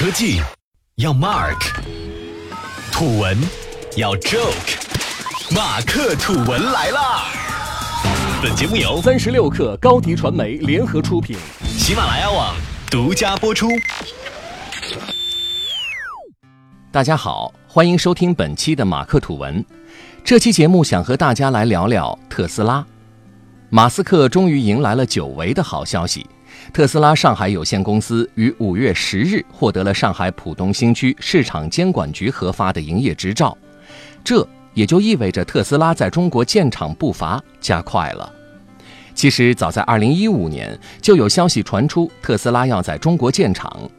科技要 Mark，土文要 Joke，马克吐文来啦！本节目由三十六克高低传媒联合出品，喜马拉雅网独家播出。大家好，欢迎收听本期的马克吐文。这期节目想和大家来聊聊特斯拉。马斯克终于迎来了久违的好消息。特斯拉上海有限公司于五月十日获得了上海浦东新区市场监管局核发的营业执照，这也就意味着特斯拉在中国建厂步伐加快了。其实早在二零一五年就有消息传出，特斯拉要在中国建厂，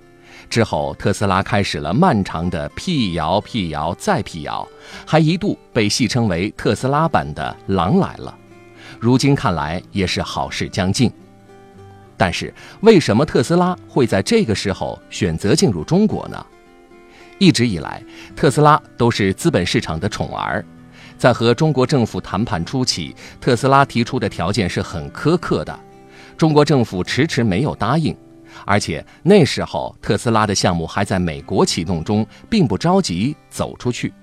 之后特斯拉开始了漫长的辟谣、辟谣再辟谣，还一度被戏称为特斯拉版的“狼来了”。如今看来也是好事将近。但是，为什么特斯拉会在这个时候选择进入中国呢？一直以来，特斯拉都是资本市场的宠儿。在和中国政府谈判初期，特斯拉提出的条件是很苛刻的，中国政府迟迟没有答应。而且那时候，特斯拉的项目还在美国启动中，并不着急走出去。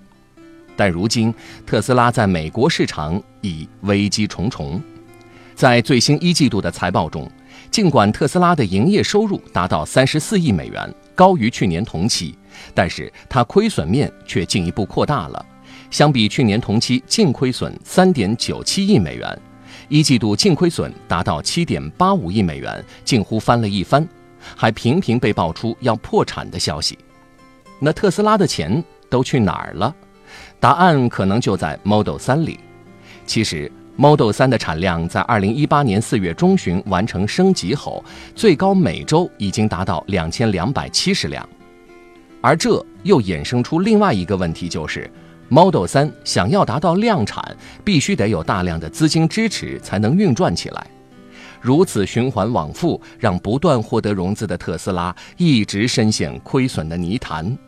但如今，特斯拉在美国市场已危机重重。在最新一季度的财报中，尽管特斯拉的营业收入达到三十四亿美元，高于去年同期，但是它亏损面却进一步扩大了。相比去年同期，净亏损三点九七亿美元，一季度净亏损达到七点八五亿美元，近乎翻了一番，还频频被爆出要破产的消息。那特斯拉的钱都去哪儿了？答案可能就在 Model 3里。其实。Model 3的产量在2018年4月中旬完成升级后，最高每周已经达到2270辆，而这又衍生出另外一个问题，就是 Model 3想要达到量产，必须得有大量的资金支持才能运转起来。如此循环往复，让不断获得融资的特斯拉一直深陷亏损的泥潭。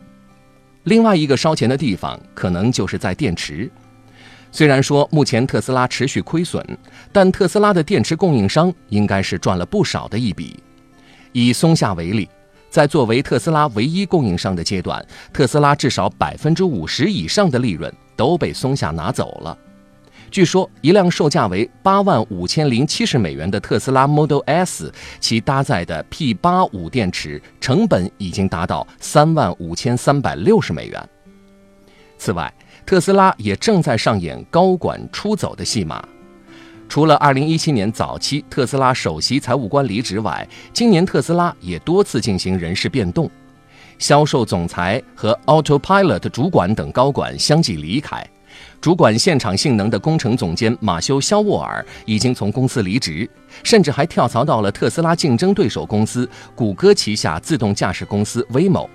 另外一个烧钱的地方，可能就是在电池。虽然说目前特斯拉持续亏损，但特斯拉的电池供应商应该是赚了不少的一笔。以松下为例，在作为特斯拉唯一供应商的阶段，特斯拉至少百分之五十以上的利润都被松下拿走了。据说，一辆售价为八万五千零七十美元的特斯拉 Model S，其搭载的 P 八五电池成本已经达到三万五千三百六十美元。此外，特斯拉也正在上演高管出走的戏码。除了2017年早期特斯拉首席财务官离职外，今年特斯拉也多次进行人事变动，销售总裁和 Autopilot 主管等高管相继离开。主管现场性能的工程总监马修·肖沃尔已经从公司离职，甚至还跳槽到了特斯拉竞争对手公司谷歌旗下自动驾驶公司 Waymo。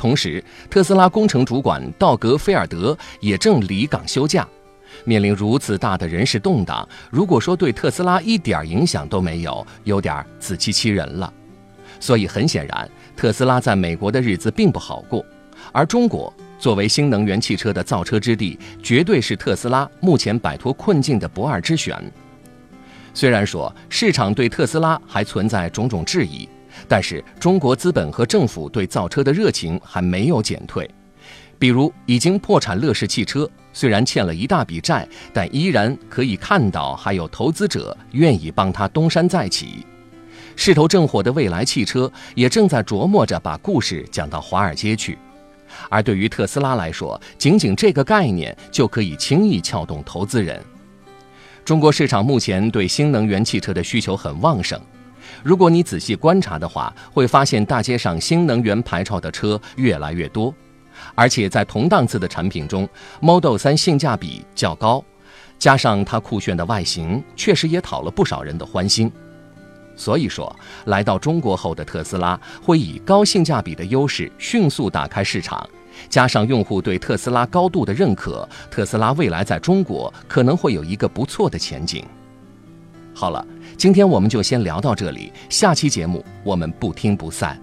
同时，特斯拉工程主管道格·菲尔德也正离岗休假。面临如此大的人事动荡，如果说对特斯拉一点影响都没有，有点自欺欺人了。所以很显然，特斯拉在美国的日子并不好过。而中国作为新能源汽车的造车之地，绝对是特斯拉目前摆脱困境的不二之选。虽然说市场对特斯拉还存在种种质疑。但是，中国资本和政府对造车的热情还没有减退。比如，已经破产乐视汽车，虽然欠了一大笔债，但依然可以看到还有投资者愿意帮他东山再起。势头正火的蔚来汽车也正在琢磨着把故事讲到华尔街去。而对于特斯拉来说，仅仅这个概念就可以轻易撬动投资人。中国市场目前对新能源汽车的需求很旺盛。如果你仔细观察的话，会发现大街上新能源牌照的车越来越多，而且在同档次的产品中，Model 3性价比较高，加上它酷炫的外形，确实也讨了不少人的欢心。所以说，来到中国后的特斯拉会以高性价比的优势迅速打开市场，加上用户对特斯拉高度的认可，特斯拉未来在中国可能会有一个不错的前景。好了。今天我们就先聊到这里，下期节目我们不听不散。